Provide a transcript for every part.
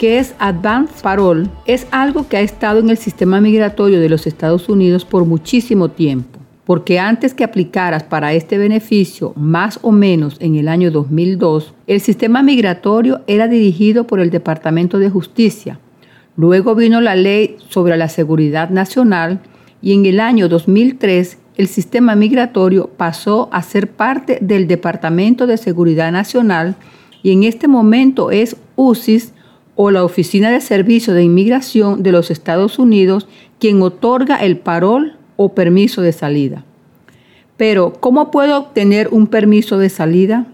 que es Advanced Parole, es algo que ha estado en el sistema migratorio de los Estados Unidos por muchísimo tiempo, porque antes que aplicaras para este beneficio, más o menos en el año 2002, el sistema migratorio era dirigido por el Departamento de Justicia. Luego vino la ley sobre la seguridad nacional y en el año 2003 el sistema migratorio pasó a ser parte del Departamento de Seguridad Nacional y en este momento es UCIS o la Oficina de Servicio de Inmigración de los Estados Unidos quien otorga el parol o permiso de salida. Pero, ¿cómo puedo obtener un permiso de salida?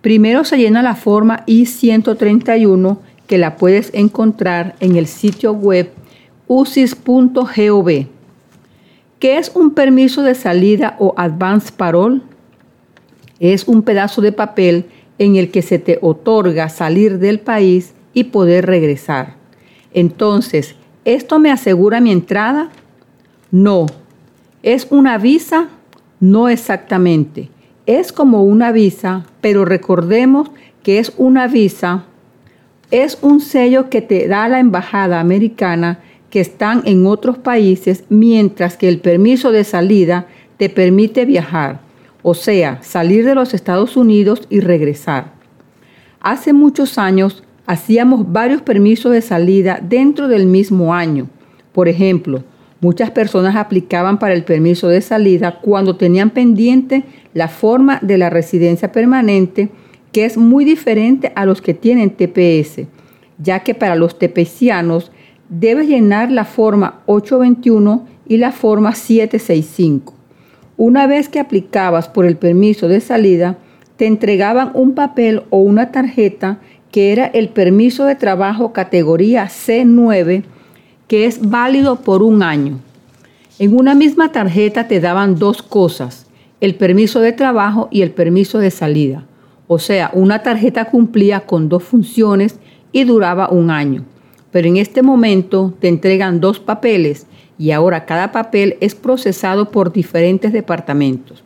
Primero se llena la forma I-131 que la puedes encontrar en el sitio web usis.gov. ¿Qué es un permiso de salida o advance parole? Es un pedazo de papel en el que se te otorga salir del país y poder regresar. Entonces, ¿esto me asegura mi entrada? No. ¿Es una visa? No exactamente. Es como una visa, pero recordemos que es una visa, es un sello que te da la embajada americana que están en otros países, mientras que el permiso de salida te permite viajar, o sea, salir de los Estados Unidos y regresar. Hace muchos años hacíamos varios permisos de salida dentro del mismo año. Por ejemplo, muchas personas aplicaban para el permiso de salida cuando tenían pendiente la forma de la residencia permanente, que es muy diferente a los que tienen TPS, ya que para los tepecianos debes llenar la forma 821 y la forma 765. Una vez que aplicabas por el permiso de salida, te entregaban un papel o una tarjeta que era el permiso de trabajo categoría C9, que es válido por un año. En una misma tarjeta te daban dos cosas, el permiso de trabajo y el permiso de salida. O sea, una tarjeta cumplía con dos funciones y duraba un año. Pero en este momento te entregan dos papeles y ahora cada papel es procesado por diferentes departamentos.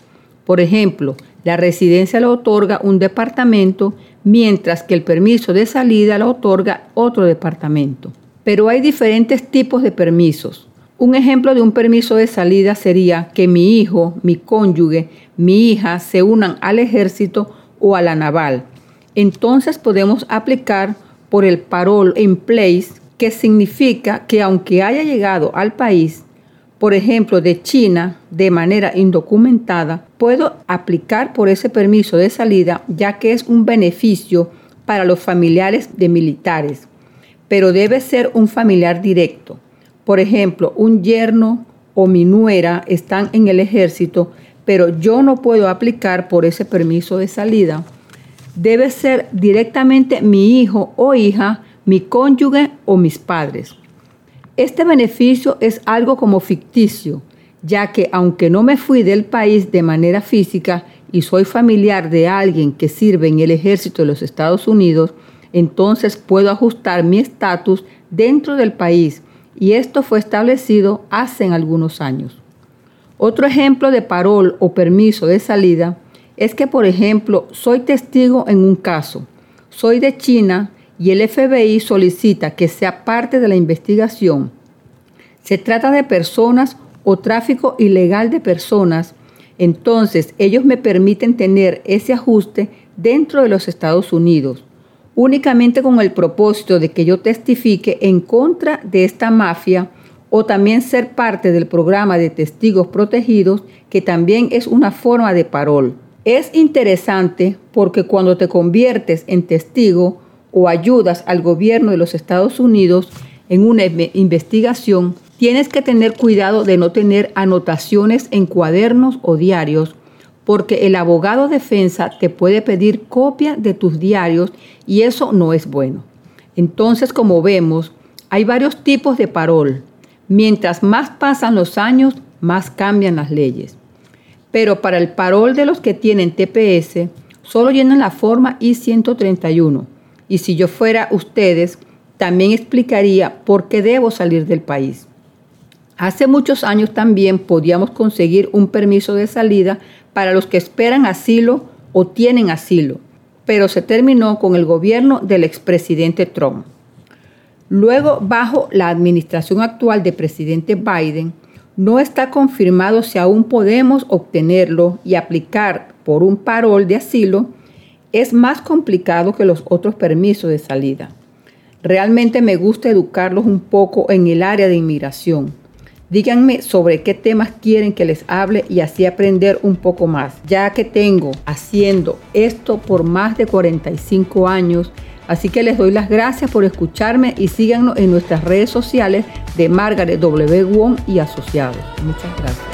Por ejemplo, la residencia lo otorga un departamento, mientras que el permiso de salida lo otorga otro departamento. Pero hay diferentes tipos de permisos. Un ejemplo de un permiso de salida sería que mi hijo, mi cónyuge, mi hija se unan al ejército o a la naval. Entonces podemos aplicar por el parole in place, que significa que aunque haya llegado al país, por ejemplo, de China de manera indocumentada, puedo aplicar por ese permiso de salida ya que es un beneficio para los familiares de militares, pero debe ser un familiar directo. Por ejemplo, un yerno o mi nuera están en el ejército, pero yo no puedo aplicar por ese permiso de salida. Debe ser directamente mi hijo o hija, mi cónyuge o mis padres. Este beneficio es algo como ficticio, ya que aunque no me fui del país de manera física y soy familiar de alguien que sirve en el ejército de los Estados Unidos, entonces puedo ajustar mi estatus dentro del país y esto fue establecido hace algunos años. Otro ejemplo de parol o permiso de salida es que, por ejemplo, soy testigo en un caso, soy de China y el FBI solicita que sea parte de la investigación. Se trata de personas o tráfico ilegal de personas, entonces ellos me permiten tener ese ajuste dentro de los Estados Unidos. únicamente con el propósito de que yo testifique en contra de esta mafia o también ser parte del programa de testigos protegidos, que también es una forma de parol. Es interesante porque cuando te conviertes en testigo o ayudas al gobierno de los Estados Unidos en una investigación, tienes que tener cuidado de no tener anotaciones en cuadernos o diarios, porque el abogado defensa te puede pedir copia de tus diarios y eso no es bueno. Entonces, como vemos, hay varios tipos de parol. Mientras más pasan los años, más cambian las leyes. Pero para el parol de los que tienen TPS, solo llenan la forma I-131. Y si yo fuera ustedes, también explicaría por qué debo salir del país. Hace muchos años también podíamos conseguir un permiso de salida para los que esperan asilo o tienen asilo, pero se terminó con el gobierno del expresidente Trump. Luego, bajo la administración actual del presidente Biden, no está confirmado si aún podemos obtenerlo y aplicar por un parol de asilo. Es más complicado que los otros permisos de salida. Realmente me gusta educarlos un poco en el área de inmigración. Díganme sobre qué temas quieren que les hable y así aprender un poco más, ya que tengo haciendo esto por más de 45 años Así que les doy las gracias por escucharme y síganos en nuestras redes sociales de Margaret W. Wong y Asociados. Muchas gracias.